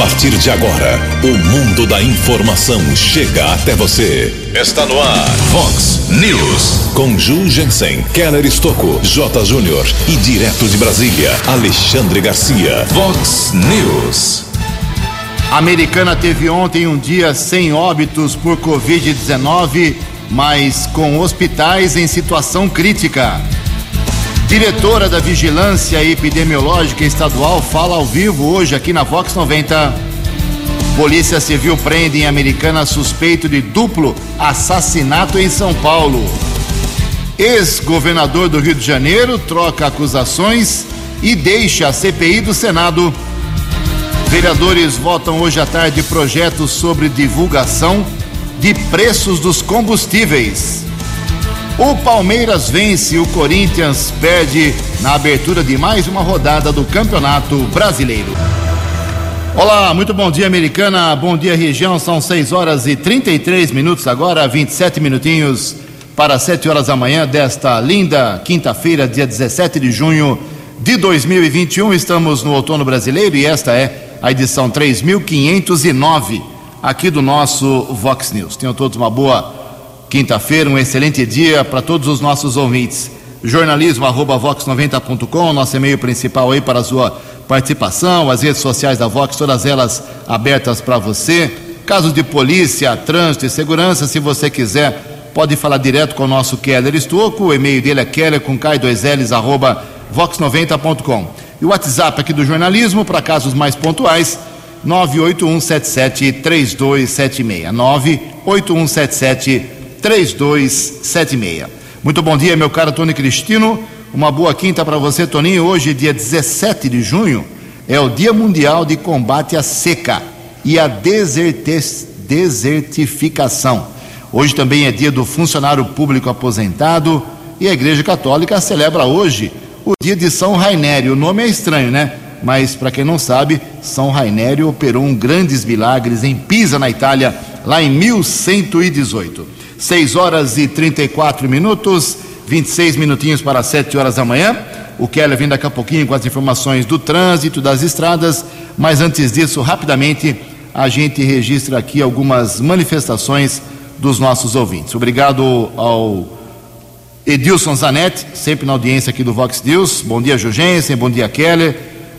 partir de agora, o mundo da informação chega até você. Está no ar, Fox News. Com Ju Jensen, Keller Estocco, J. Júnior e direto de Brasília, Alexandre Garcia. Fox News. A Americana teve ontem um dia sem óbitos por Covid-19, mas com hospitais em situação crítica. Diretora da Vigilância Epidemiológica Estadual fala ao vivo hoje aqui na Vox 90. Polícia Civil prende em Americana suspeito de duplo assassinato em São Paulo. Ex-governador do Rio de Janeiro troca acusações e deixa a CPI do Senado. Vereadores votam hoje à tarde projetos sobre divulgação de preços dos combustíveis. O Palmeiras vence, o Corinthians perde na abertura de mais uma rodada do Campeonato Brasileiro. Olá, muito bom dia, Americana. Bom dia, região. São 6 horas e 33 minutos agora, 27 minutinhos para 7 horas da manhã desta linda quinta-feira, dia 17 de junho de 2021. Estamos no outono brasileiro e esta é a edição 3509 aqui do nosso Vox News. Tenham todos uma boa quinta-feira, um excelente dia para todos os nossos ouvintes. Jornalismo arroba vox90.com, nosso e-mail principal aí para a sua participação, as redes sociais da Vox, todas elas abertas para você. Casos de polícia, trânsito e segurança, se você quiser, pode falar direto com o nosso Keller Estocco, o e-mail dele é keller com K2Ls arroba vox90.com. E o WhatsApp aqui do jornalismo, para casos mais pontuais, 981773276. 98177 3276. Muito bom dia, meu caro Tony Cristino. Uma boa quinta para você, Toninho. Hoje, dia 17 de junho, é o Dia Mundial de Combate à Seca e à Desertificação. Hoje também é dia do funcionário público aposentado e a Igreja Católica celebra hoje o dia de São Rainério. O nome é estranho, né? Mas para quem não sabe, São Rainério operou um grandes milagres em Pisa, na Itália, lá em 1118. 6 horas e 34 minutos, 26 minutinhos para 7 horas da manhã. O Keller vem daqui a pouquinho com as informações do trânsito, das estradas, mas antes disso, rapidamente, a gente registra aqui algumas manifestações dos nossos ouvintes. Obrigado ao Edilson Zanetti, sempre na audiência aqui do Vox News. Bom dia, Jugensen, bom dia, Keller.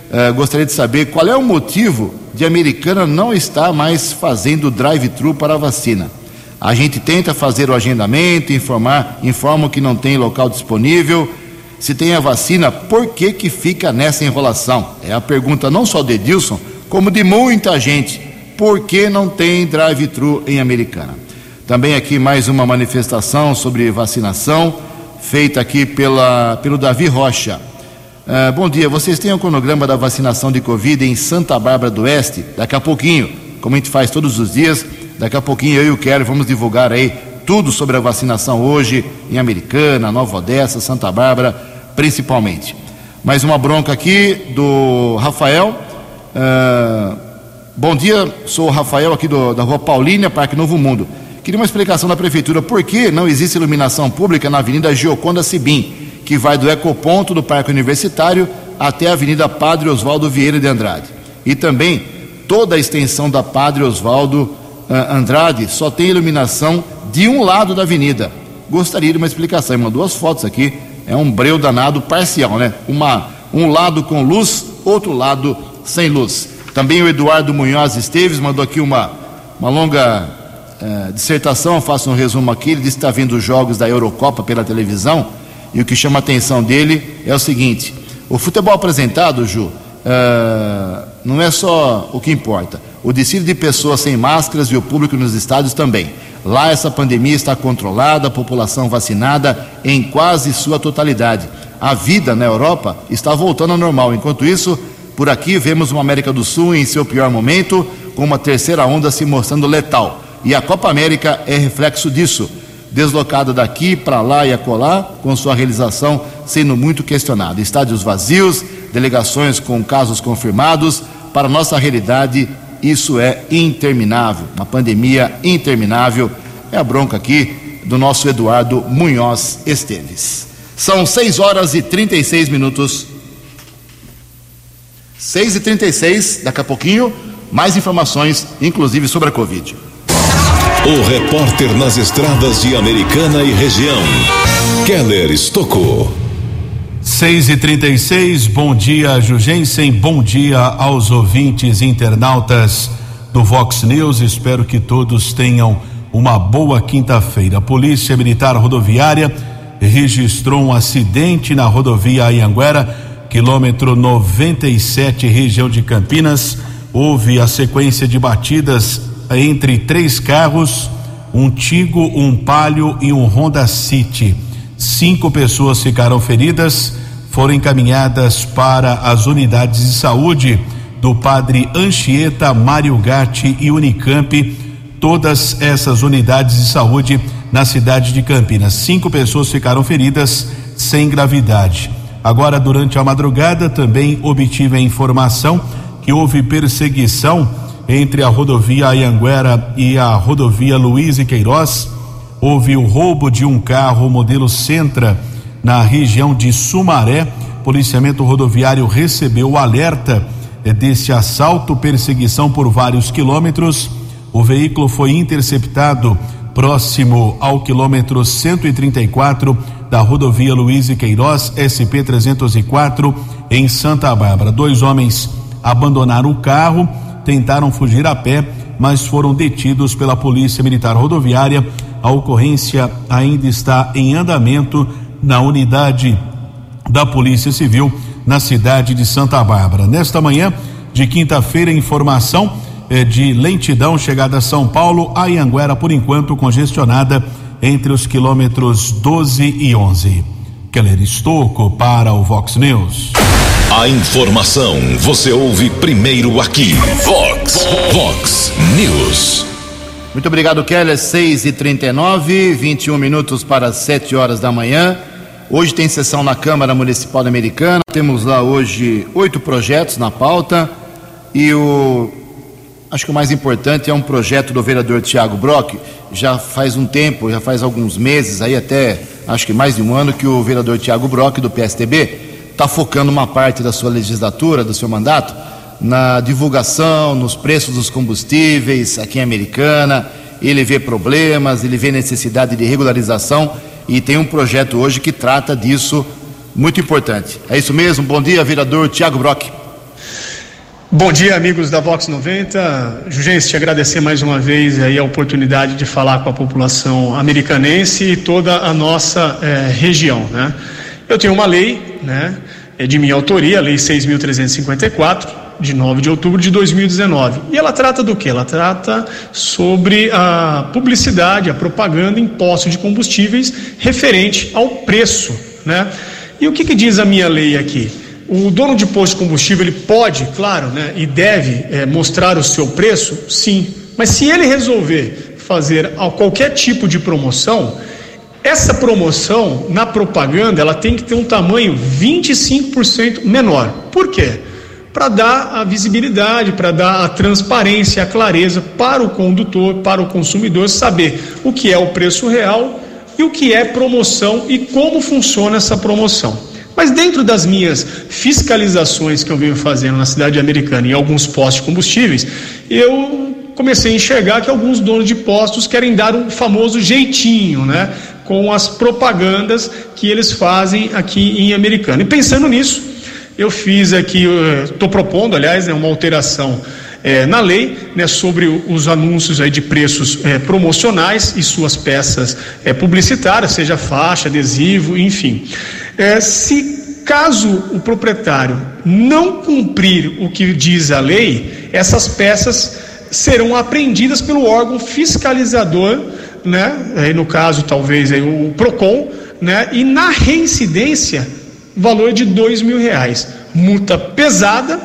Uh, gostaria de saber qual é o motivo de a americana não estar mais fazendo drive-thru para a vacina. A gente tenta fazer o agendamento, informar, informam que não tem local disponível. Se tem a vacina, por que que fica nessa enrolação? É a pergunta não só de Edilson, como de muita gente. Por que não tem drive-thru em Americana? Também aqui mais uma manifestação sobre vacinação, feita aqui pela, pelo Davi Rocha. Uh, bom dia, vocês têm o um cronograma da vacinação de Covid em Santa Bárbara do Oeste? Daqui a pouquinho, como a gente faz todos os dias, Daqui a pouquinho eu e o Kelly vamos divulgar aí tudo sobre a vacinação hoje em Americana, Nova Odessa, Santa Bárbara, principalmente. Mais uma bronca aqui do Rafael. Uh, bom dia, sou o Rafael aqui do, da rua Paulínia, Parque Novo Mundo. Queria uma explicação da prefeitura por que não existe iluminação pública na Avenida Gioconda Sibim, que vai do ecoponto do Parque Universitário até a Avenida Padre Oswaldo Vieira de Andrade. E também toda a extensão da Padre Oswaldo Andrade só tem iluminação de um lado da avenida. Gostaria de uma explicação. Ele mandou as fotos aqui. É um breu danado parcial, né? Uma, um lado com luz, outro lado sem luz. Também o Eduardo Munhoz Esteves mandou aqui uma, uma longa uh, dissertação. Eu faço um resumo aqui. Ele disse que está vendo os jogos da Eurocopa pela televisão. E o que chama a atenção dele é o seguinte: o futebol apresentado, Ju, uh, não é só o que importa o desfile de pessoas sem máscaras e o público nos estádios também. Lá essa pandemia está controlada, a população vacinada em quase sua totalidade. A vida na Europa está voltando ao normal. Enquanto isso, por aqui vemos uma América do Sul em seu pior momento, com uma terceira onda se mostrando letal. E a Copa América é reflexo disso. Deslocada daqui para lá e acolá, com sua realização sendo muito questionada. Estádios vazios, delegações com casos confirmados, para nossa realidade isso é interminável, uma pandemia interminável. É a bronca aqui do nosso Eduardo Munhoz Esteves. São 6 horas e 36 minutos. 6 e 36 daqui a pouquinho, mais informações, inclusive sobre a Covid. O repórter nas estradas de Americana e região, Keller Estocou. 6 e 36 bom dia, Jugensen, bom dia aos ouvintes internautas do Vox News. Espero que todos tenham uma boa quinta-feira. A Polícia Militar Rodoviária registrou um acidente na rodovia Anhanguera, quilômetro 97, região de Campinas. Houve a sequência de batidas entre três carros, um Tigo, um Palio e um Honda City. Cinco pessoas ficaram feridas, foram encaminhadas para as unidades de saúde do Padre Anchieta, Mário Gatti e Unicamp. Todas essas unidades de saúde na cidade de Campinas. Cinco pessoas ficaram feridas sem gravidade. Agora, durante a madrugada, também obtive a informação que houve perseguição entre a rodovia Anhanguera e a rodovia Luiz e Queiroz houve o roubo de um carro modelo Sentra na região de Sumaré. Policiamento rodoviário recebeu o alerta eh, desse assalto, perseguição por vários quilômetros. O veículo foi interceptado próximo ao quilômetro 134 da rodovia Luiz e Queiroz, SP 304, em Santa Bárbara. Dois homens abandonaram o carro, tentaram fugir a pé, mas foram detidos pela Polícia Militar Rodoviária a ocorrência ainda está em andamento na unidade da Polícia Civil na cidade de Santa Bárbara. Nesta manhã de quinta-feira, informação é de lentidão chegada a São Paulo, a Ianguera, por enquanto congestionada entre os quilômetros 12 e 11. Keller Estocco para o Vox News. A informação você ouve primeiro aqui. Vox, Vox News. Muito obrigado, Keller. 6 e 39 21 minutos para 7 horas da manhã. Hoje tem sessão na Câmara Municipal Americana. Temos lá hoje oito projetos na pauta. E o. Acho que o mais importante é um projeto do vereador Tiago Brock. Já faz um tempo, já faz alguns meses, aí até acho que mais de um ano, que o vereador Tiago Brock, do PSTB, está focando uma parte da sua legislatura, do seu mandato, na divulgação, nos preços dos combustíveis aqui em Americana. Ele vê problemas, ele vê necessidade de regularização e tem um projeto hoje que trata disso muito importante. É isso mesmo? Bom dia, vereador Tiago Brock. Bom dia, amigos da Vox 90. Jugense, te agradecer mais uma vez aí a oportunidade de falar com a população americanense e toda a nossa eh, região, né? Eu tenho uma lei, né, é de minha autoria, a Lei 6.354, de 9 de outubro de 2019. E ela trata do que? Ela trata sobre a publicidade, a propaganda em postos de combustíveis referente ao preço, né? E o que, que diz a minha lei aqui? O dono de posto de combustível ele pode, claro, né, e deve é, mostrar o seu preço, sim. Mas se ele resolver fazer qualquer tipo de promoção, essa promoção na propaganda ela tem que ter um tamanho 25% menor. Por quê? Para dar a visibilidade, para dar a transparência, a clareza para o condutor, para o consumidor saber o que é o preço real e o que é promoção e como funciona essa promoção. Mas dentro das minhas fiscalizações que eu venho fazendo na cidade americana em alguns postos de combustíveis, eu comecei a enxergar que alguns donos de postos querem dar um famoso jeitinho, né? Com as propagandas que eles fazem aqui em Americana. E pensando nisso, eu fiz aqui, estou propondo, aliás, né, uma alteração é, na lei né, sobre os anúncios aí de preços é, promocionais e suas peças é, publicitárias, seja faixa, adesivo, enfim. se caso o proprietário não cumprir o que diz a lei, essas peças serão apreendidas pelo órgão fiscalizador, né? No caso talvez aí, o Procon, né? E na reincidência valor de dois mil reais, multa pesada,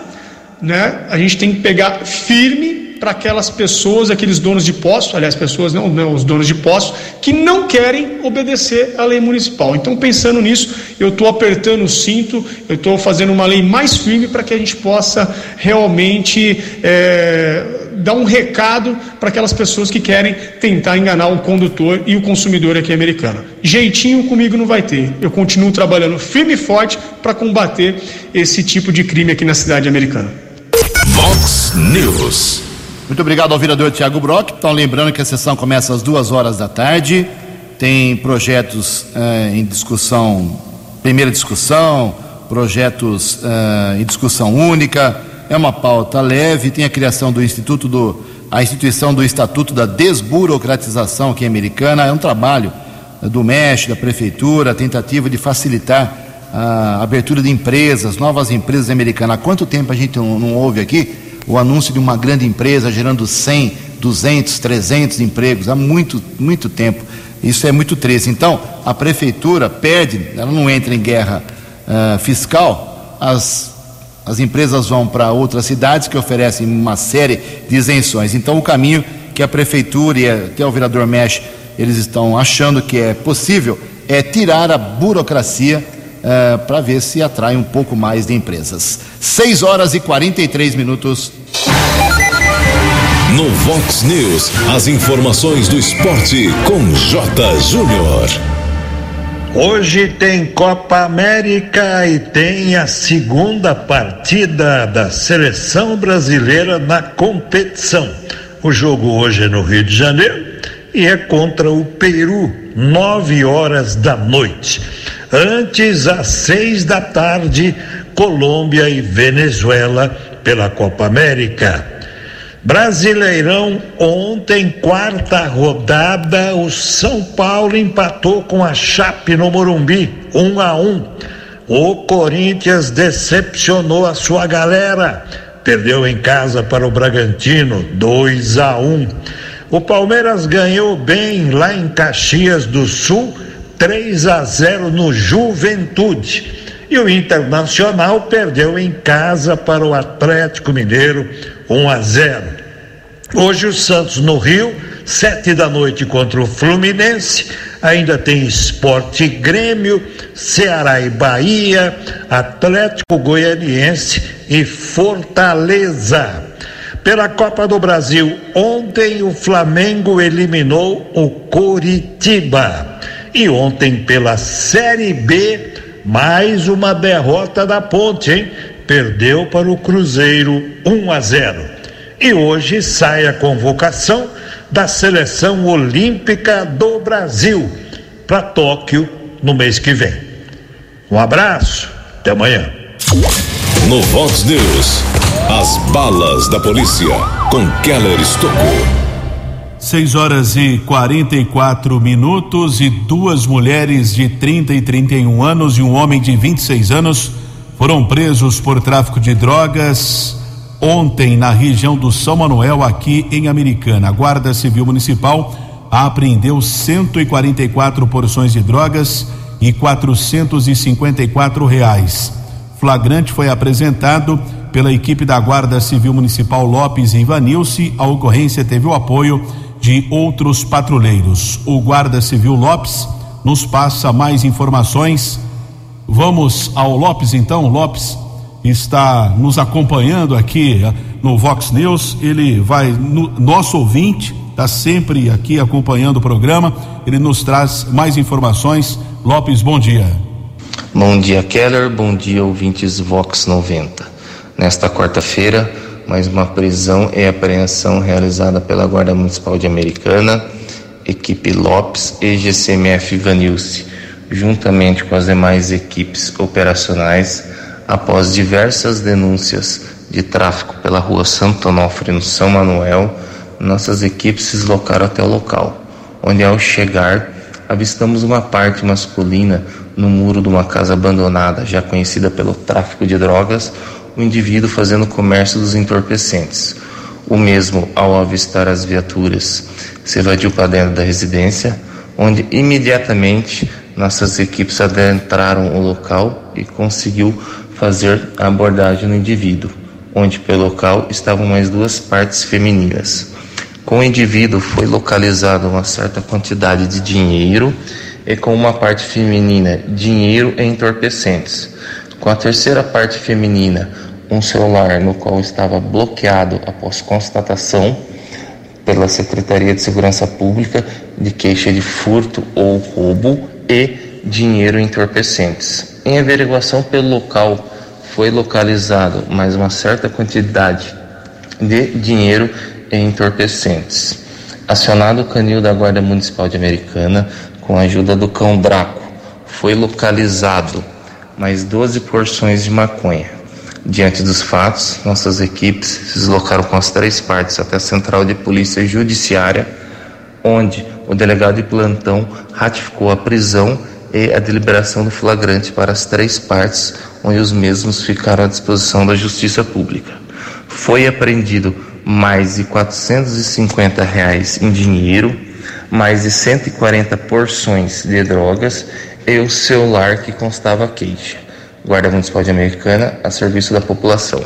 né? A gente tem que pegar firme para aquelas pessoas, aqueles donos de posto, aliás, pessoas não, não, os donos de posto, que não querem obedecer à lei municipal. Então, pensando nisso, eu estou apertando o cinto, eu estou fazendo uma lei mais firme para que a gente possa realmente é, dar um recado para aquelas pessoas que querem tentar enganar o condutor e o consumidor aqui americano. Jeitinho comigo não vai ter. Eu continuo trabalhando firme e forte para combater esse tipo de crime aqui na cidade americana. Vox News. Muito obrigado ao vereador Tiago Brock. Então, lembrando que a sessão começa às duas horas da tarde. Tem projetos eh, em discussão, primeira discussão, projetos eh, em discussão única. É uma pauta leve. Tem a criação do Instituto do, a instituição do Estatuto da Desburocratização aqui americana. É um trabalho do MES, da prefeitura, a tentativa de facilitar a abertura de empresas, novas empresas americanas. Há quanto tempo a gente não, não ouve aqui o anúncio de uma grande empresa gerando 100, 200, 300 empregos? Há muito, muito tempo. Isso é muito triste. Então, a prefeitura perde, ela não entra em guerra uh, fiscal, as, as empresas vão para outras cidades que oferecem uma série de isenções. Então, o caminho que a prefeitura e até o vereador Mesh eles estão achando que é possível é tirar a burocracia uh, para ver se atrai um pouco mais de empresas. 6 horas e 43 minutos. No Vox News, as informações do esporte com J. Júnior. Hoje tem Copa América e tem a segunda partida da seleção brasileira na competição. O jogo hoje é no Rio de Janeiro e é contra o Peru, nove horas da noite. Antes, às seis da tarde, Colômbia e Venezuela pela Copa América. Brasileirão, ontem, quarta rodada, o São Paulo empatou com a Chape no Morumbi, um a um. O Corinthians decepcionou a sua galera, perdeu em casa para o Bragantino, 2 a 1. O Palmeiras ganhou bem lá em Caxias do Sul, 3 a 0 no Juventude. E o Internacional perdeu em casa para o Atlético Mineiro 1 a 0. Hoje o Santos no Rio, sete da noite contra o Fluminense. Ainda tem Esporte Grêmio, Ceará e Bahia, Atlético Goianiense e Fortaleza. Pela Copa do Brasil, ontem o Flamengo eliminou o Coritiba. E ontem pela Série B, mais uma derrota da Ponte, hein? Perdeu para o Cruzeiro 1 a 0. E hoje sai a convocação da seleção olímpica do Brasil para Tóquio no mês que vem. Um abraço, até amanhã. No Vox News, as balas da polícia com Keller Estocou. 6 horas e 44 minutos e duas mulheres de 30 e 31 anos e um homem de 26 anos foram presos por tráfico de drogas ontem na região do São Manuel, aqui em Americana. A Guarda Civil Municipal apreendeu 144 porções de drogas e 454 reais. Flagrante foi apresentado pela equipe da Guarda Civil Municipal Lopes e Ivanilce. A ocorrência teve o apoio de outros patrulheiros. O Guarda Civil Lopes nos passa mais informações. Vamos ao Lopes então. Lopes está nos acompanhando aqui eh, no Vox News. Ele vai, no, nosso ouvinte, está sempre aqui acompanhando o programa. Ele nos traz mais informações. Lopes, bom dia. Bom dia, Keller. Bom dia, ouvintes Vox 90. Nesta quarta-feira, mais uma prisão e apreensão realizada pela Guarda Municipal de Americana, equipe Lopes e GCMF Vanilce, juntamente com as demais equipes operacionais, após diversas denúncias de tráfico pela rua Santo Onofre, no São Manuel, nossas equipes se deslocaram até o local, onde ao chegar avistamos uma parte masculina no muro de uma casa abandonada, já conhecida pelo tráfico de drogas, o indivíduo fazendo comércio dos entorpecentes. O mesmo, ao avistar as viaturas, se evadiu para dentro da residência, onde imediatamente nossas equipes adentraram o local e conseguiu fazer a abordagem no indivíduo, onde pelo local estavam mais duas partes femininas. Com o indivíduo foi localizada uma certa quantidade de dinheiro e com uma parte feminina, dinheiro e entorpecentes. Com a terceira parte feminina, um celular no qual estava bloqueado após constatação pela Secretaria de Segurança Pública de queixa de furto ou roubo e dinheiro entorpecentes. Em averiguação pelo local foi localizado mais uma certa quantidade de dinheiro entorpecentes. Acionado o canil da Guarda Municipal de Americana com a ajuda do cão Draco, foi localizado mais 12 porções de maconha. Diante dos fatos, nossas equipes se deslocaram com as três partes até a Central de Polícia Judiciária, onde o delegado de plantão ratificou a prisão e a deliberação do flagrante para as três partes, onde os mesmos ficaram à disposição da Justiça Pública. Foi apreendido mais de 450 reais em dinheiro, mais de 140 porções de drogas e o celular que constava queixa. Guarda Municipal de Americana, a serviço da população.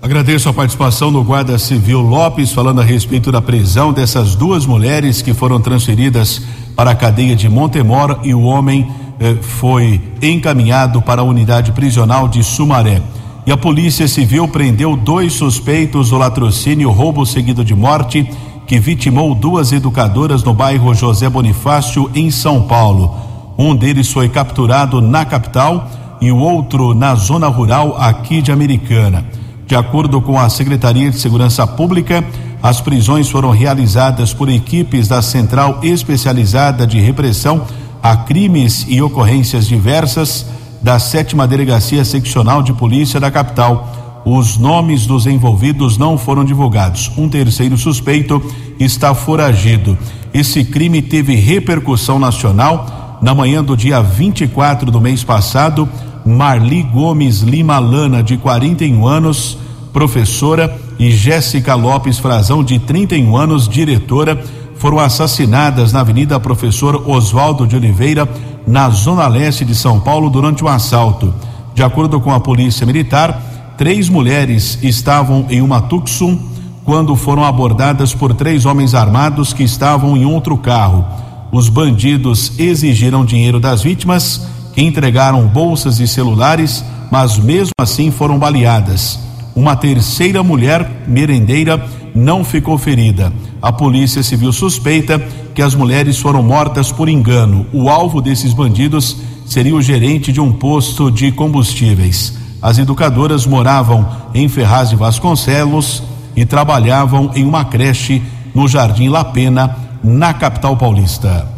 Agradeço a participação do Guarda Civil Lopes, falando a respeito da prisão dessas duas mulheres que foram transferidas para a cadeia de Montemor e o homem eh, foi encaminhado para a unidade prisional de Sumaré. E a Polícia Civil prendeu dois suspeitos do latrocínio roubo seguido de morte que vitimou duas educadoras no bairro José Bonifácio, em São Paulo. Um deles foi capturado na capital e o outro na zona rural aqui de Americana. De acordo com a Secretaria de Segurança Pública, as prisões foram realizadas por equipes da Central Especializada de Repressão a Crimes e Ocorrências Diversas da Sétima Delegacia Seccional de Polícia da capital. Os nomes dos envolvidos não foram divulgados. Um terceiro suspeito está foragido. Esse crime teve repercussão nacional. Na manhã do dia 24 do mês passado, Marli Gomes Lima Lana, de 41 anos, professora, e Jéssica Lopes Frazão, de 31 anos, diretora, foram assassinadas na Avenida Professor Oswaldo de Oliveira, na zona leste de São Paulo, durante um assalto. De acordo com a Polícia Militar, três mulheres estavam em uma Tucson quando foram abordadas por três homens armados que estavam em outro carro. Os bandidos exigiram dinheiro das vítimas entregaram bolsas e celulares, mas mesmo assim foram baleadas. Uma terceira mulher merendeira não ficou ferida. A polícia civil suspeita que as mulheres foram mortas por engano. O alvo desses bandidos seria o gerente de um posto de combustíveis. As educadoras moravam em Ferraz de Vasconcelos e trabalhavam em uma creche no Jardim La Pena, na capital paulista.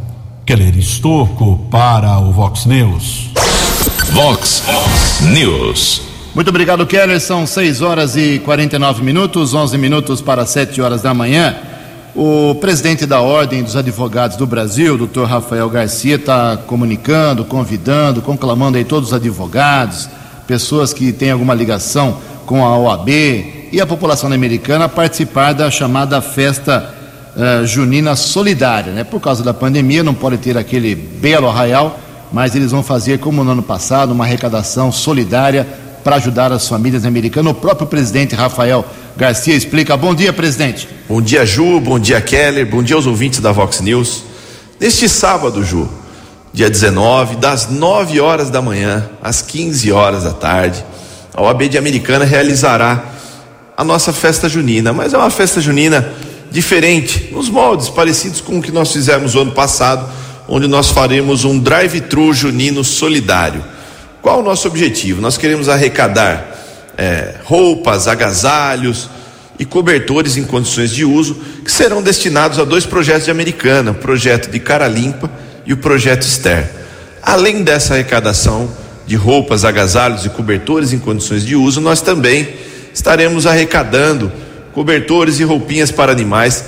Keller Estocco para o Vox News. Vox News. Muito obrigado, Keller. São 6 horas e 49 minutos, 11 minutos para 7 horas da manhã. O presidente da Ordem dos Advogados do Brasil, doutor Rafael Garcia, está comunicando, convidando, conclamando aí todos os advogados, pessoas que têm alguma ligação com a OAB e a população americana a participar da chamada festa uh, junina solidária. Né? Por causa da pandemia, não pode ter aquele belo arraial, mas eles vão fazer, como no ano passado, uma arrecadação solidária para ajudar as famílias americanas. O próprio presidente Rafael Garcia explica. Bom dia, presidente. Bom dia, Ju. Bom dia, Keller. Bom dia aos ouvintes da Vox News. Neste sábado, Ju, dia 19, das 9 horas da manhã às 15 horas da tarde, a OAB de Americana realizará a nossa festa junina, mas é uma festa junina diferente, nos moldes parecidos com o que nós fizemos o ano passado, onde nós faremos um drive-thru junino solidário. Qual o nosso objetivo? Nós queremos arrecadar é, roupas, agasalhos e cobertores em condições de uso que serão destinados a dois projetos de Americana, o projeto de Cara Limpa e o projeto Esther. Além dessa arrecadação de roupas, agasalhos e cobertores em condições de uso, nós também estaremos arrecadando cobertores e roupinhas para animais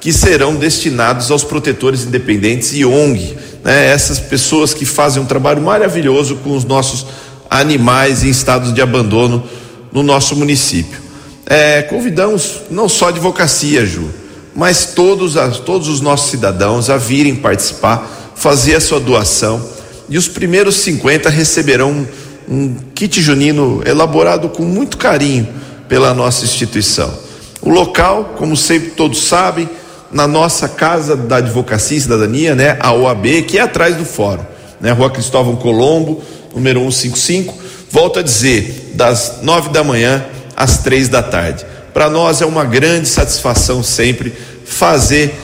que serão destinados aos protetores independentes e ONG, né? essas pessoas que fazem um trabalho maravilhoso com os nossos animais em estados de abandono no nosso município. É, convidamos não só a advocacia, Ju, mas todos, todos os nossos cidadãos a virem participar, fazer a sua doação e os primeiros 50 receberão um, um kit junino elaborado com muito carinho pela nossa instituição. O local, como sempre todos sabem, na nossa Casa da Advocacia e Cidadania, né, a OAB, que é atrás do fórum, né, Rua Cristóvão Colombo, número 155. Volto a dizer, das nove da manhã às três da tarde. Para nós é uma grande satisfação sempre fazer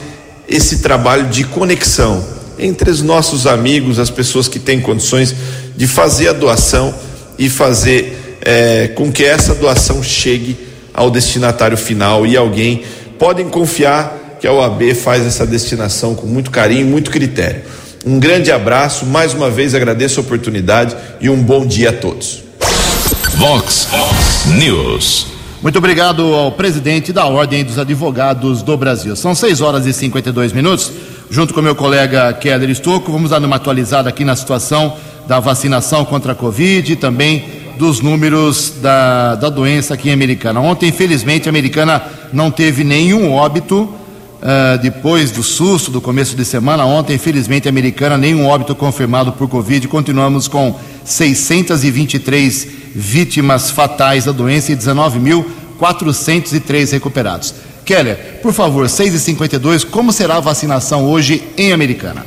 esse trabalho de conexão entre os nossos amigos, as pessoas que têm condições de fazer a doação e fazer é, com que essa doação chegue ao destinatário final e alguém, podem confiar que a OAB faz essa destinação com muito carinho, muito critério. Um grande abraço, mais uma vez agradeço a oportunidade e um bom dia a todos. Vox News. Muito obrigado ao presidente da Ordem dos Advogados do Brasil. São 6 horas e 52 minutos. Junto com meu colega Keller Estocco, vamos dar uma atualizada aqui na situação da vacinação contra a Covid e também dos números da, da doença aqui em Americana. Ontem, infelizmente, a Americana não teve nenhum óbito uh, depois do susto do começo de semana. Ontem, infelizmente, Americana, nenhum óbito confirmado por Covid. Continuamos com 623 vítimas fatais da doença e 19.403 recuperados. Keller, por favor, 6h52, como será a vacinação hoje em Americana?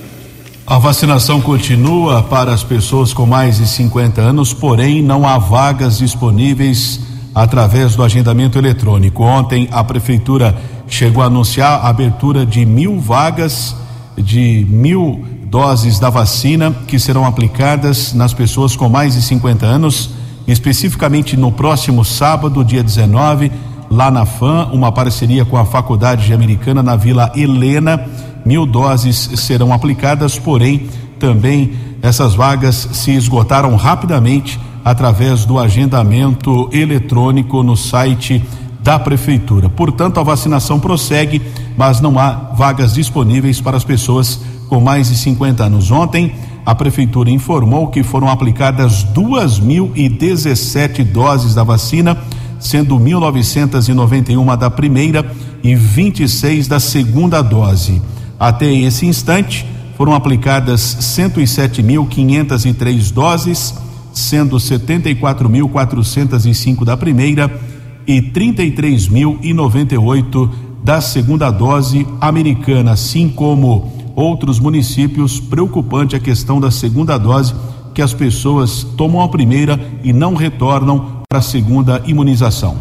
A vacinação continua para as pessoas com mais de 50 anos, porém não há vagas disponíveis através do agendamento eletrônico. Ontem a prefeitura chegou a anunciar a abertura de mil vagas de mil doses da vacina que serão aplicadas nas pessoas com mais de 50 anos, especificamente no próximo sábado, dia 19, lá na FAM, uma parceria com a Faculdade Americana na Vila Helena. Mil doses serão aplicadas, porém, também essas vagas se esgotaram rapidamente através do agendamento eletrônico no site da Prefeitura. Portanto, a vacinação prossegue, mas não há vagas disponíveis para as pessoas com mais de 50 anos. Ontem, a prefeitura informou que foram aplicadas 2.017 doses da vacina, sendo 1.991 da primeira e 26 da segunda dose. Até esse instante, foram aplicadas 107.503 doses, sendo 74.405 da primeira e 33.098 da segunda dose americana, assim como outros municípios, preocupante a questão da segunda dose, que as pessoas tomam a primeira e não retornam para a segunda imunização.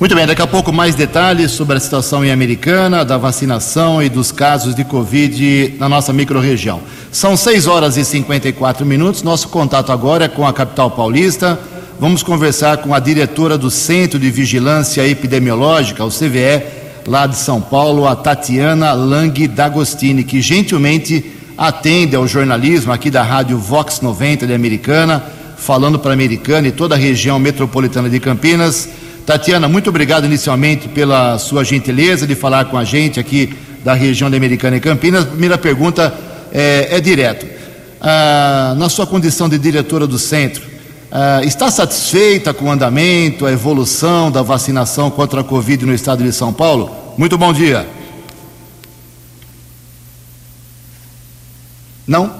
Muito bem, daqui a pouco mais detalhes sobre a situação em Americana, da vacinação e dos casos de Covid na nossa microrregião. São 6 horas e 54 minutos. Nosso contato agora é com a capital paulista. Vamos conversar com a diretora do Centro de Vigilância Epidemiológica, o CVE, lá de São Paulo, a Tatiana Lang D'Agostini, que gentilmente atende ao jornalismo aqui da Rádio Vox 90 de Americana, falando para a Americana e toda a região metropolitana de Campinas. Tatiana, muito obrigado inicialmente pela sua gentileza de falar com a gente aqui da região de Americana e Campinas. Primeira pergunta é, é direto. Ah, na sua condição de diretora do centro, ah, está satisfeita com o andamento, a evolução da vacinação contra a Covid no estado de São Paulo? Muito bom dia. Não?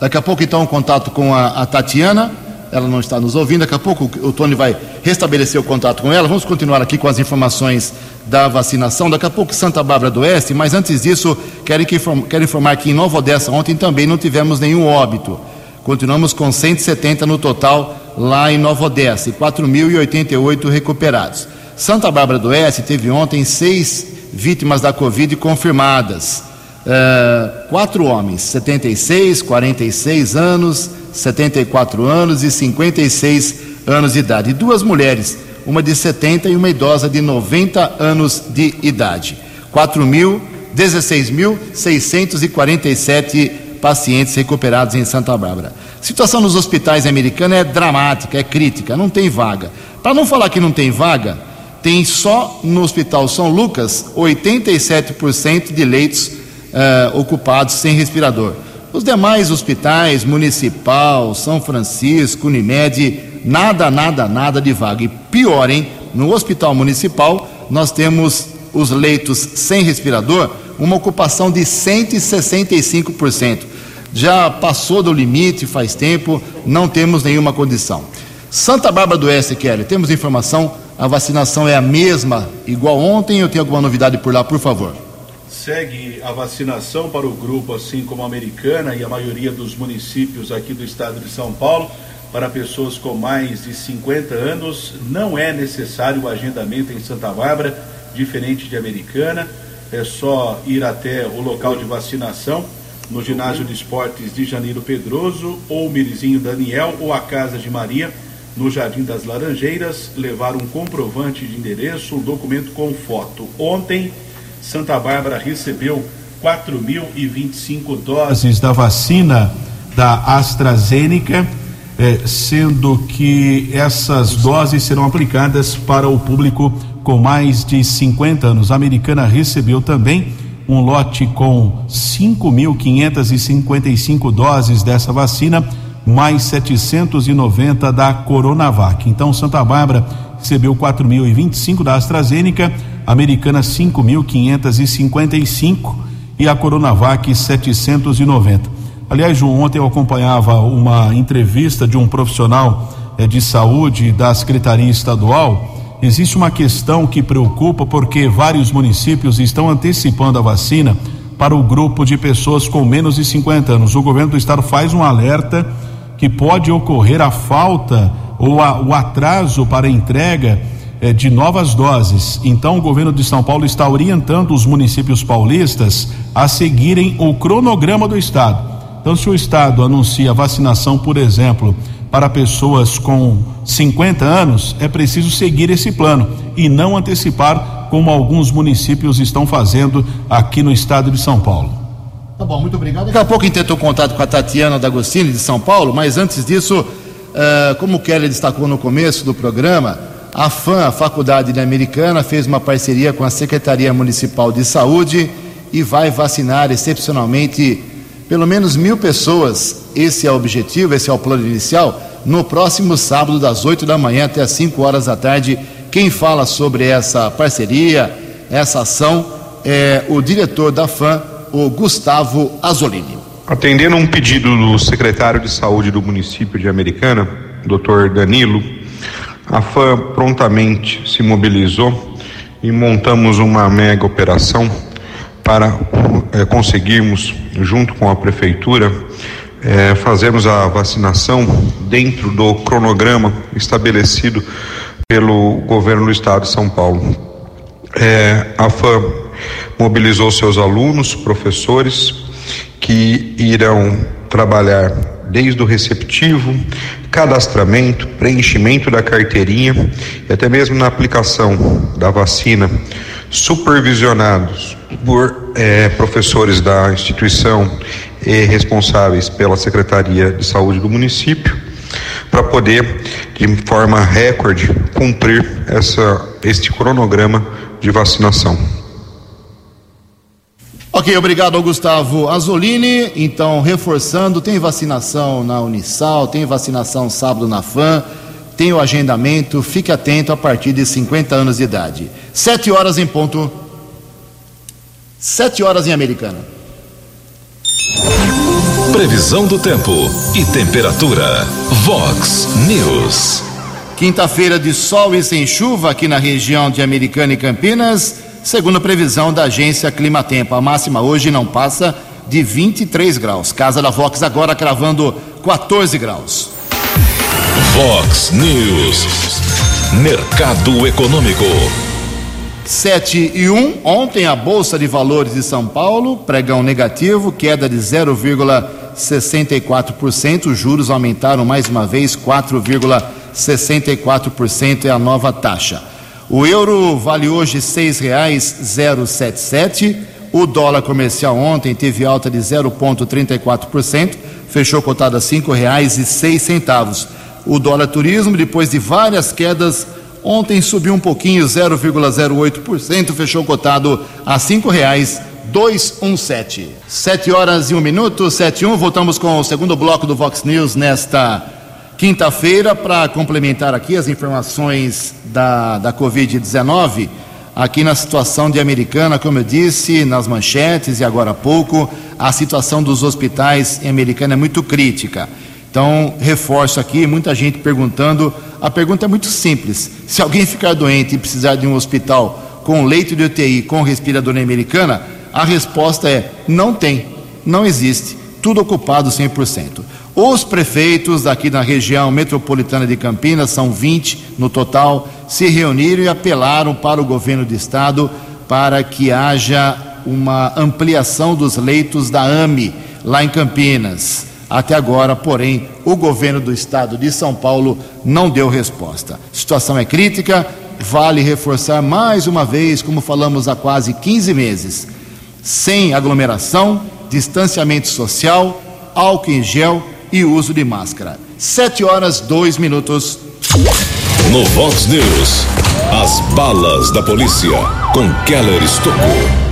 Daqui a pouco, então, um contato com a, a Tatiana. Ela não está nos ouvindo. Daqui a pouco o Tony vai restabelecer o contato com ela. Vamos continuar aqui com as informações da vacinação. Daqui a pouco Santa Bárbara do Oeste, mas antes disso, quero, que, quero informar que em Nova Odessa ontem também não tivemos nenhum óbito. Continuamos com 170 no total lá em Nova Odessa e 4.088 recuperados. Santa Bárbara do Oeste teve ontem seis vítimas da Covid confirmadas. Uh, quatro homens, 76, 46 anos, 74 anos e 56 anos de idade. E duas mulheres, uma de 70 e uma idosa de 90 anos de idade. 4 mil, 16.647 pacientes recuperados em Santa Bárbara. A situação nos hospitais americanos é dramática, é crítica, não tem vaga. Para não falar que não tem vaga, tem só no Hospital São Lucas 87% de leitos uh, ocupados sem respirador. Os demais hospitais, Municipal, São Francisco, Unimed, nada, nada, nada de vaga. E pior, hein? No Hospital Municipal, nós temos os leitos sem respirador, uma ocupação de 165%. Já passou do limite faz tempo, não temos nenhuma condição. Santa Bárbara do Oeste, Kelly, temos informação a vacinação é a mesma, igual ontem, ou tem alguma novidade por lá, por favor? Segue a vacinação para o grupo, assim como a americana e a maioria dos municípios aqui do estado de São Paulo. Para pessoas com mais de 50 anos, não é necessário o agendamento em Santa Bárbara, diferente de americana. É só ir até o local de vacinação no ginásio de esportes de Janeiro Pedroso, ou Mirizinho Daniel, ou a Casa de Maria no Jardim das Laranjeiras, levaram um comprovante de endereço, um documento com foto. Ontem, Santa Bárbara recebeu 4.025 doses da vacina da AstraZeneca, eh, sendo que essas doses serão aplicadas para o público com mais de 50 anos. A americana recebeu também um lote com 5.555 doses dessa vacina mais 790 da Coronavac. Então, Santa Bárbara recebeu 4.025 da AstraZeneca, Americana 5.555 e a Coronavac 790. Aliás, João, ontem eu acompanhava uma entrevista de um profissional eh, de saúde da Secretaria Estadual. Existe uma questão que preocupa porque vários municípios estão antecipando a vacina para o grupo de pessoas com menos de 50 anos. O governo do estado faz um alerta que pode ocorrer a falta ou a, o atraso para a entrega de novas doses. Então, o governo de São Paulo está orientando os municípios paulistas a seguirem o cronograma do estado. Então, se o estado anuncia vacinação, por exemplo, para pessoas com 50 anos, é preciso seguir esse plano e não antecipar, como alguns municípios estão fazendo aqui no estado de São Paulo. Tá bom, muito obrigado. Daqui a pouco tentou contato com a Tatiana D'Agostini, de São Paulo, mas antes disso, uh, como o Kelly destacou no começo do programa, a FAM, a Faculdade Americana, fez uma parceria com a Secretaria Municipal de Saúde e vai vacinar excepcionalmente pelo menos mil pessoas. Esse é o objetivo, esse é o plano inicial. No próximo sábado, das 8 da manhã até as 5 horas da tarde. Quem fala sobre essa parceria, essa ação, é o diretor da FAM, o Gustavo Azolini. Atendendo a um pedido do secretário de saúde do município de Americana, Dr. Danilo, a FAM prontamente se mobilizou e montamos uma mega operação para é, conseguirmos, junto com a prefeitura, é, fazermos a vacinação dentro do cronograma estabelecido pelo governo do estado de São Paulo. É, a FAM mobilizou seus alunos, professores, que irão trabalhar desde o receptivo, cadastramento, preenchimento da carteirinha e até mesmo na aplicação da vacina, supervisionados por eh, professores da instituição e responsáveis pela Secretaria de Saúde do município, para poder, de forma recorde, cumprir essa, este cronograma de vacinação. Ok, obrigado ao Gustavo Azolini. Então, reforçando, tem vacinação na Unisal, tem vacinação sábado na FAM, tem o agendamento, fique atento a partir de 50 anos de idade. Sete horas em ponto. Sete horas em Americana. Previsão do tempo e temperatura. Vox News. Quinta-feira de sol e sem chuva aqui na região de Americana e Campinas segundo a previsão da agência Climatempo. A máxima hoje não passa de 23 graus. Casa da Vox agora cravando 14 graus. Vox News. Mercado Econômico. 7 e 1. Ontem a Bolsa de Valores de São Paulo, pregão negativo, queda de 0,64%. Os juros aumentaram mais uma vez, 4,64% é a nova taxa. O euro vale hoje sete sete. O dólar comercial ontem teve alta de 0,34%, fechou cotado a seis centavos. O dólar turismo, depois de várias quedas, ontem subiu um pouquinho, 0,08%, fechou cotado a cinco reais 217. Sete horas e um minuto, sete e um. Voltamos com o segundo bloco do Vox News nesta quinta-feira para complementar aqui as informações da, da Covid-19, aqui na situação de Americana, como eu disse, nas manchetes e agora há pouco, a situação dos hospitais em Americana é muito crítica. Então, reforço aqui, muita gente perguntando. A pergunta é muito simples: se alguém ficar doente e precisar de um hospital com leito de UTI com respirador em Americana, a resposta é: não tem, não existe, tudo ocupado 100%. Os prefeitos aqui na região metropolitana de Campinas, são 20 no total, se reuniram e apelaram para o governo do estado para que haja uma ampliação dos leitos da AME lá em Campinas. Até agora, porém, o governo do estado de São Paulo não deu resposta. A situação é crítica, vale reforçar mais uma vez, como falamos há quase 15 meses: sem aglomeração, distanciamento social, álcool em gel e uso de máscara. Sete horas, dois minutos. No Vox News, as balas da polícia com Keller Estocou.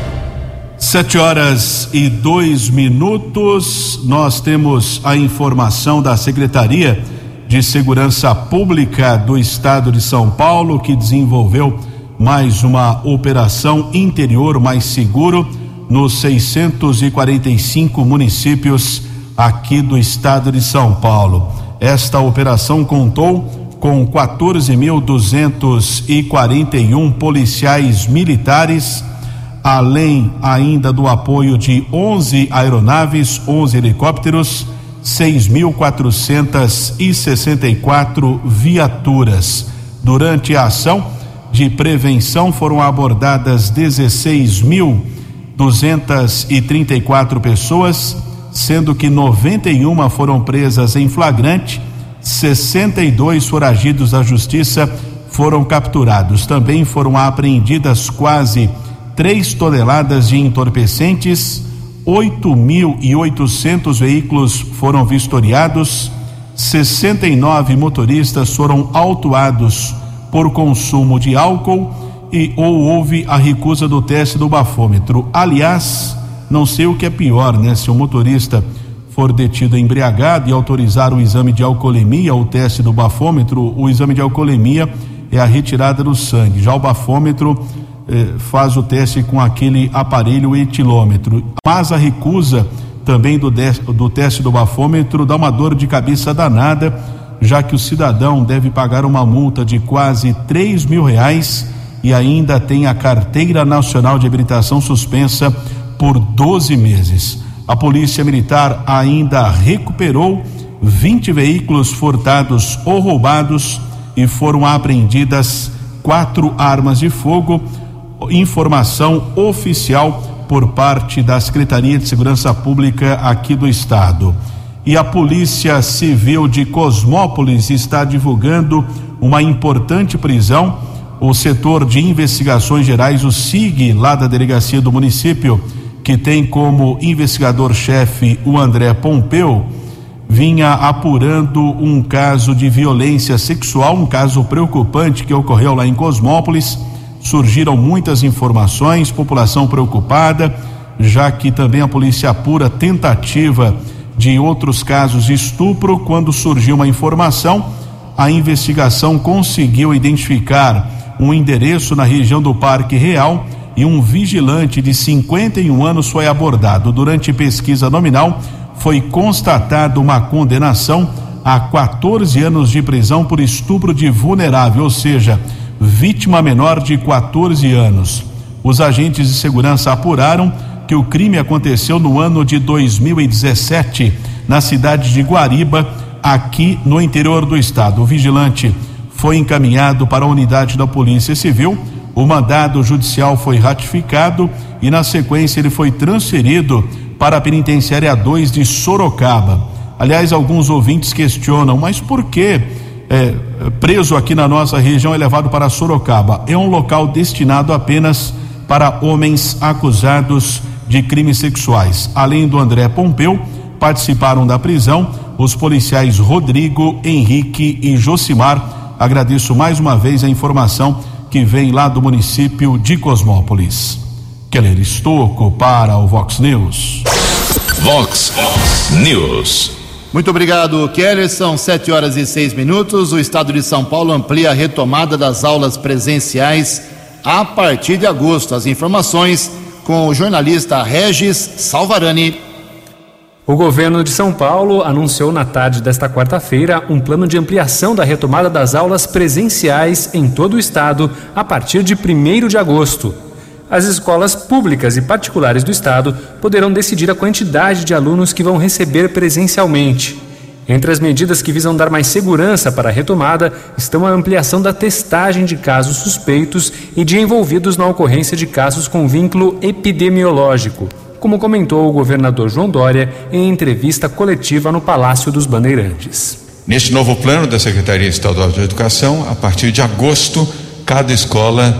Sete horas e dois minutos, nós temos a informação da Secretaria de Segurança Pública do Estado de São Paulo, que desenvolveu mais uma operação interior mais seguro nos 645 municípios aqui do estado de São Paulo. Esta operação contou com 14.241 policiais militares além ainda do apoio de 11 aeronaves, 11 helicópteros, 6.464 viaturas. Durante a ação de prevenção foram abordadas 16.234 pessoas, sendo que 91 foram presas em flagrante, 62 foragidos da justiça foram capturados. Também foram apreendidas quase 3 toneladas de entorpecentes, 8.800 veículos foram vistoriados, 69 motoristas foram autuados por consumo de álcool e ou houve a recusa do teste do bafômetro. Aliás, não sei o que é pior, né? Se o motorista for detido embriagado e autorizar o exame de alcoolemia, o teste do bafômetro, o exame de alcoolemia é a retirada do sangue. Já o bafômetro eh, faz o teste com aquele aparelho etilômetro. Mas a recusa também do, do teste do bafômetro dá uma dor de cabeça danada, já que o cidadão deve pagar uma multa de quase 3 mil reais e ainda tem a carteira nacional de habilitação suspensa por 12 meses. A Polícia Militar ainda recuperou 20 veículos furtados ou roubados e foram apreendidas quatro armas de fogo informação oficial por parte da Secretaria de Segurança Pública aqui do estado. E a Polícia Civil de Cosmópolis está divulgando uma importante prisão. O setor de investigações gerais, o SIG, lá da delegacia do município, que tem como investigador-chefe o André Pompeu, vinha apurando um caso de violência sexual, um caso preocupante que ocorreu lá em Cosmópolis surgiram muitas informações, população preocupada, já que também a polícia apura tentativa de outros casos de estupro. Quando surgiu uma informação, a investigação conseguiu identificar um endereço na região do Parque Real e um vigilante de 51 anos foi abordado. Durante pesquisa nominal, foi constatada uma condenação a 14 anos de prisão por estupro de vulnerável, ou seja, vítima menor de 14 anos. Os agentes de segurança apuraram que o crime aconteceu no ano de 2017, na cidade de Guariba, aqui no interior do estado. O vigilante foi encaminhado para a unidade da Polícia Civil. O mandado judicial foi ratificado e, na sequência, ele foi transferido para a penitenciária 2 de Sorocaba. Aliás, alguns ouvintes questionam, mas por que é, preso aqui na nossa região é levado para Sorocaba. É um local destinado apenas para homens acusados de crimes sexuais. Além do André Pompeu, participaram da prisão os policiais Rodrigo, Henrique e Josimar. Agradeço mais uma vez a informação que vem lá do município de Cosmópolis. Keller Estocco para o Vox News. Vox News. Muito obrigado, Keller. São sete horas e seis minutos. O estado de São Paulo amplia a retomada das aulas presenciais a partir de agosto. As informações com o jornalista Regis Salvarani. O governo de São Paulo anunciou na tarde desta quarta-feira um plano de ampliação da retomada das aulas presenciais em todo o estado a partir de 1 de agosto as escolas públicas e particulares do estado poderão decidir a quantidade de alunos que vão receber presencialmente. Entre as medidas que visam dar mais segurança para a retomada estão a ampliação da testagem de casos suspeitos e de envolvidos na ocorrência de casos com vínculo epidemiológico. Como comentou o governador João Dória em entrevista coletiva no Palácio dos Bandeirantes. Neste novo plano da Secretaria Estadual de Educação, a partir de agosto, cada escola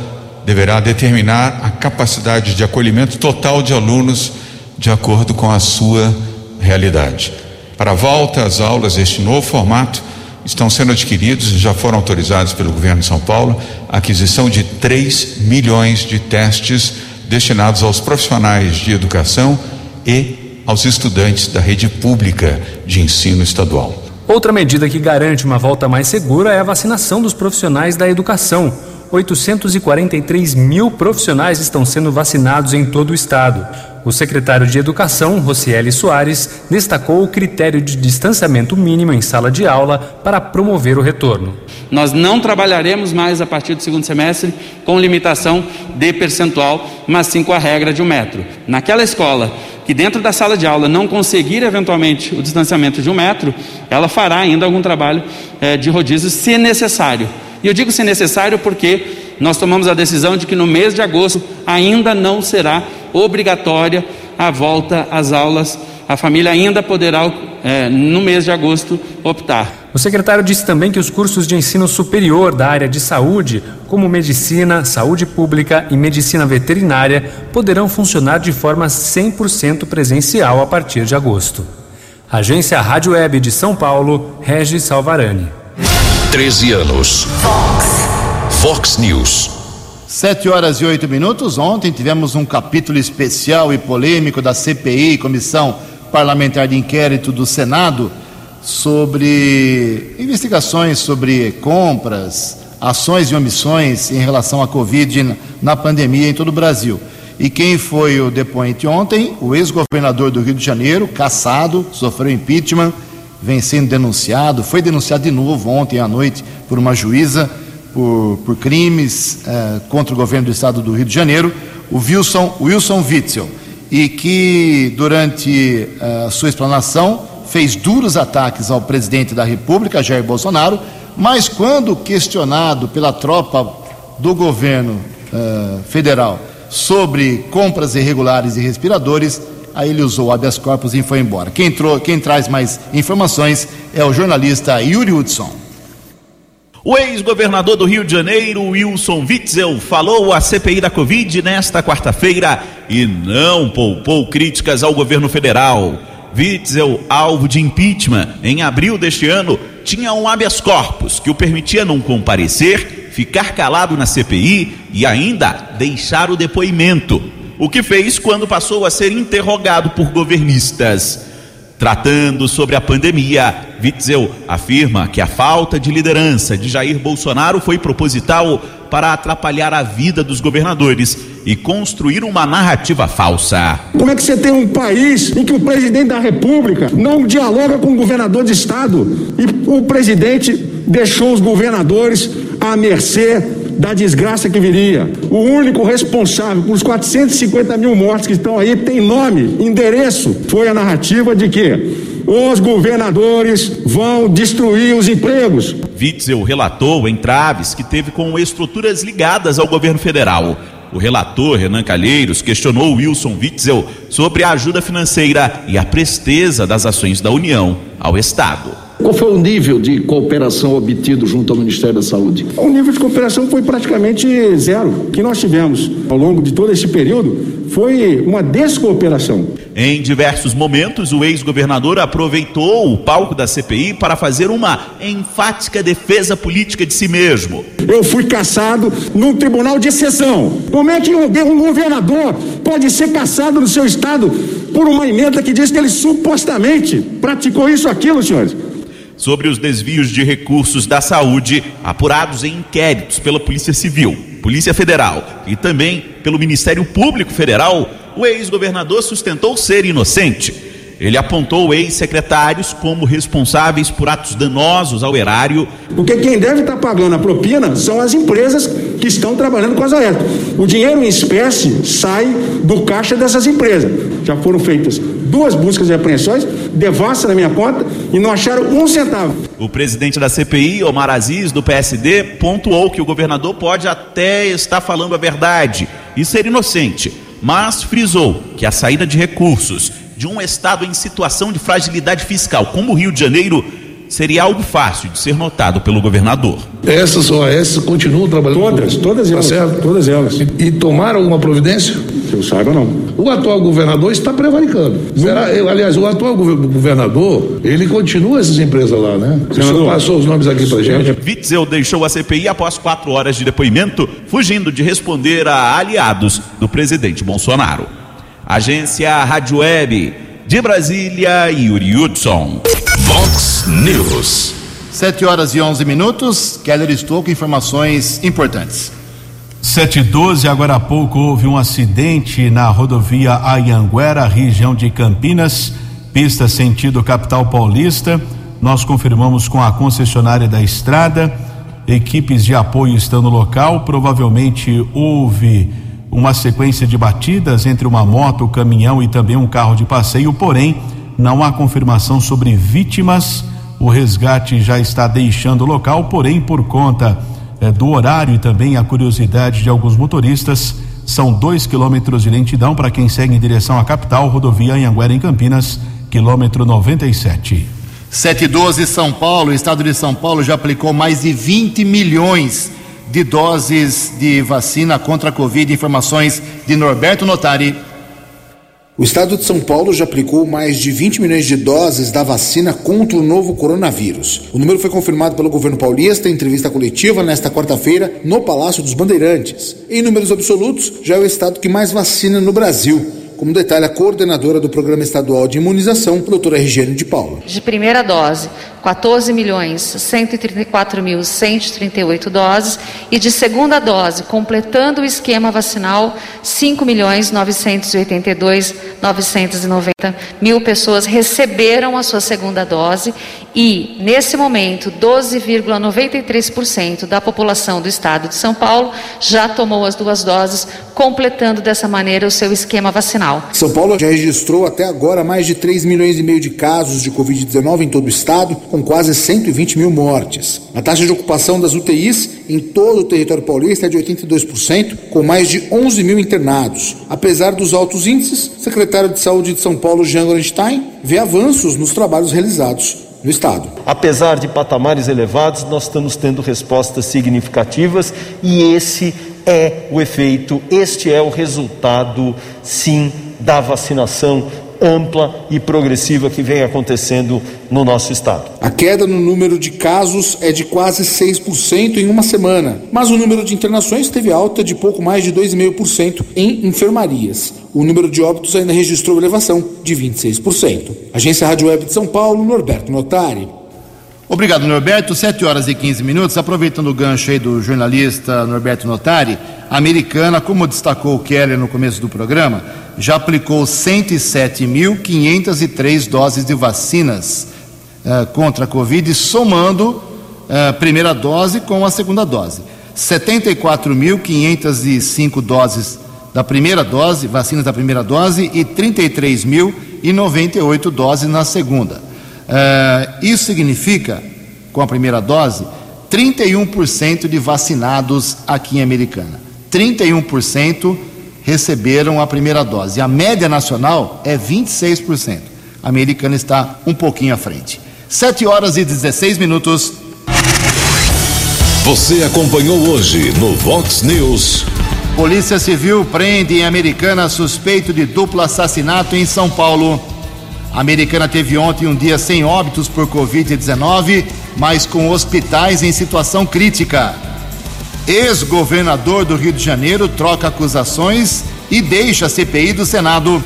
deverá determinar a capacidade de acolhimento total de alunos de acordo com a sua realidade. Para a volta às aulas, este novo formato estão sendo adquiridos e já foram autorizados pelo governo de São Paulo a aquisição de 3 milhões de testes destinados aos profissionais de educação e aos estudantes da rede pública de ensino estadual. Outra medida que garante uma volta mais segura é a vacinação dos profissionais da educação. 843 mil profissionais estão sendo vacinados em todo o estado. O secretário de Educação, Rocieli Soares, destacou o critério de distanciamento mínimo em sala de aula para promover o retorno. Nós não trabalharemos mais a partir do segundo semestre com limitação de percentual, mas sim com a regra de um metro. Naquela escola que dentro da sala de aula não conseguir eventualmente o distanciamento de um metro, ela fará ainda algum trabalho eh, de rodízio se necessário. E eu digo se necessário porque nós tomamos a decisão de que no mês de agosto ainda não será obrigatória a volta às aulas. A família ainda poderá, é, no mês de agosto, optar. O secretário disse também que os cursos de ensino superior da área de saúde, como medicina, saúde pública e medicina veterinária, poderão funcionar de forma 100% presencial a partir de agosto. Agência Rádio Web de São Paulo, Regis Salvarani. 13 anos. Fox. Fox News. Sete horas e oito minutos. Ontem tivemos um capítulo especial e polêmico da CPI, Comissão Parlamentar de Inquérito do Senado, sobre investigações sobre compras, ações e omissões em relação à Covid na pandemia em todo o Brasil. E quem foi o depoente ontem? O ex-governador do Rio de Janeiro, caçado, sofreu impeachment vem sendo denunciado, foi denunciado de novo ontem à noite por uma juíza por, por crimes eh, contra o governo do estado do Rio de Janeiro, o Wilson, Wilson Witzel, e que durante eh, a sua explanação fez duros ataques ao presidente da República, Jair Bolsonaro, mas quando questionado pela tropa do governo eh, federal sobre compras irregulares de respiradores, Aí ele usou o habeas corpus e foi embora. Quem, trou quem traz mais informações é o jornalista Yuri Hudson. O ex-governador do Rio de Janeiro, Wilson Witzel, falou à CPI da Covid nesta quarta-feira e não poupou críticas ao governo federal. Witzel, alvo de impeachment em abril deste ano, tinha um habeas corpus que o permitia não comparecer, ficar calado na CPI e ainda deixar o depoimento o que fez quando passou a ser interrogado por governistas. Tratando sobre a pandemia, Witzel afirma que a falta de liderança de Jair Bolsonaro foi proposital para atrapalhar a vida dos governadores e construir uma narrativa falsa. Como é que você tem um país em que o presidente da República não dialoga com o governador de estado e o presidente deixou os governadores à mercê da desgraça que viria. O único responsável por os 450 mil mortes que estão aí tem nome, endereço. Foi a narrativa de que os governadores vão destruir os empregos. Witzel relatou entraves que teve com estruturas ligadas ao governo federal. O relator Renan Calheiros questionou Wilson Witzel sobre a ajuda financeira e a presteza das ações da União ao Estado. Qual foi o nível de cooperação obtido junto ao Ministério da Saúde? O nível de cooperação foi praticamente zero. O que nós tivemos ao longo de todo esse período foi uma descooperação. Em diversos momentos, o ex-governador aproveitou o palco da CPI para fazer uma enfática defesa política de si mesmo. Eu fui caçado num tribunal de exceção. Como é que um governador pode ser caçado no seu estado por uma emenda que diz que ele supostamente praticou isso aquilo, senhores? Sobre os desvios de recursos da saúde apurados em inquéritos pela Polícia Civil, Polícia Federal e também pelo Ministério Público Federal, o ex-governador sustentou ser inocente. Ele apontou ex-secretários como responsáveis por atos danosos ao erário. Porque quem deve estar pagando a propina são as empresas que estão trabalhando com as aéreas. O dinheiro em espécie sai do caixa dessas empresas. Já foram feitas duas buscas e apreensões, devassa na minha conta e não acharam um centavo. O presidente da CPI, Omar Aziz, do PSD, pontuou que o governador pode até estar falando a verdade e ser inocente, mas frisou que a saída de recursos de um estado em situação de fragilidade fiscal como o Rio de Janeiro seria algo fácil de ser notado pelo governador. Essas OAS continuam trabalhando? Todas, todas Tá elas. certo? Todas elas. E, e tomaram alguma providência? Que eu saiba, não. O atual governador está prevaricando. Será, eu, aliás, o atual gover- governador, ele continua essas empresas lá, né? O senhor Senador. passou os nomes aqui pra gente. Witzel deixou a CPI após quatro horas de depoimento, fugindo de responder a aliados do presidente Bolsonaro. Agência Rádio Web de Brasília, Yuri Hudson. Vox News. 7 horas e 11 minutos. Keller estou com informações importantes. 712, agora há pouco houve um acidente na rodovia Ayanguera, região de Campinas, pista sentido capital paulista. Nós confirmamos com a concessionária da estrada, equipes de apoio estão no local. Provavelmente houve uma sequência de batidas entre uma moto, caminhão e também um carro de passeio, porém não há confirmação sobre vítimas. O resgate já está deixando o local, porém, por conta eh, do horário e também a curiosidade de alguns motoristas, são dois quilômetros de lentidão para quem segue em direção à capital, rodovia Anhanguera em Campinas, quilômetro 97. 712 São Paulo, o estado de São Paulo já aplicou mais de 20 milhões de doses de vacina contra a Covid. Informações de Norberto Notari. O estado de São Paulo já aplicou mais de 20 milhões de doses da vacina contra o novo coronavírus. O número foi confirmado pelo governo paulista em entrevista coletiva nesta quarta-feira no Palácio dos Bandeirantes. Em números absolutos, já é o estado que mais vacina no Brasil, como detalha a coordenadora do Programa Estadual de Imunização, doutora Regiane de Paula. De primeira dose, 14 milhões 134 mil 138 doses e de segunda dose, completando o esquema vacinal, 5 milhões 982 990 mil pessoas receberam a sua segunda dose e nesse momento 12,93% da população do estado de São Paulo já tomou as duas doses, completando dessa maneira o seu esquema vacinal. São Paulo já registrou até agora mais de 3 milhões e meio de casos de Covid-19 em todo o estado, com quase 120 mil mortes. A taxa de ocupação das UTIs em todo o território paulista é de 82%, com mais de 11 mil internados. Apesar dos altos índices, o secretário de Saúde de São Paulo, Jean Gorenstein, vê avanços nos trabalhos realizados no estado. Apesar de patamares elevados, nós estamos tendo respostas significativas e esse é o efeito, este é o resultado, sim, da vacinação ampla e progressiva que vem acontecendo no nosso estado. A queda no número de casos é de quase 6% em uma semana, mas o número de internações teve alta de pouco mais de 2,5% em enfermarias. O número de óbitos ainda registrou elevação de 26%. Agência Rádio Web de São Paulo, Norberto Notari. Obrigado, Norberto. 7 horas e 15 minutos. Aproveitando o gancho aí do jornalista Norberto Notari, a americana, como destacou o Keller no começo do programa, já aplicou 107.503 doses de vacinas eh, contra a Covid, somando a primeira dose com a segunda dose. 74.505 doses da primeira dose, vacinas da primeira dose, e 33.098 doses na segunda. Eh, isso significa, com a primeira dose, 31% de vacinados aqui em Americana. 31% receberam a primeira dose. A média nacional é 26%. A americana está um pouquinho à frente. 7 horas e 16 minutos. Você acompanhou hoje no Vox News. Polícia Civil prende em Americana suspeito de duplo assassinato em São Paulo. A Americana teve ontem um dia sem óbitos por Covid-19, mas com hospitais em situação crítica. Ex-governador do Rio de Janeiro troca acusações e deixa a CPI do Senado.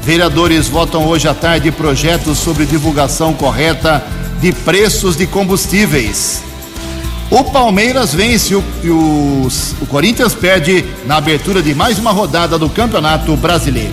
Vereadores votam hoje à tarde projetos sobre divulgação correta de preços de combustíveis. O Palmeiras vence o, e o, o Corinthians perde na abertura de mais uma rodada do Campeonato Brasileiro.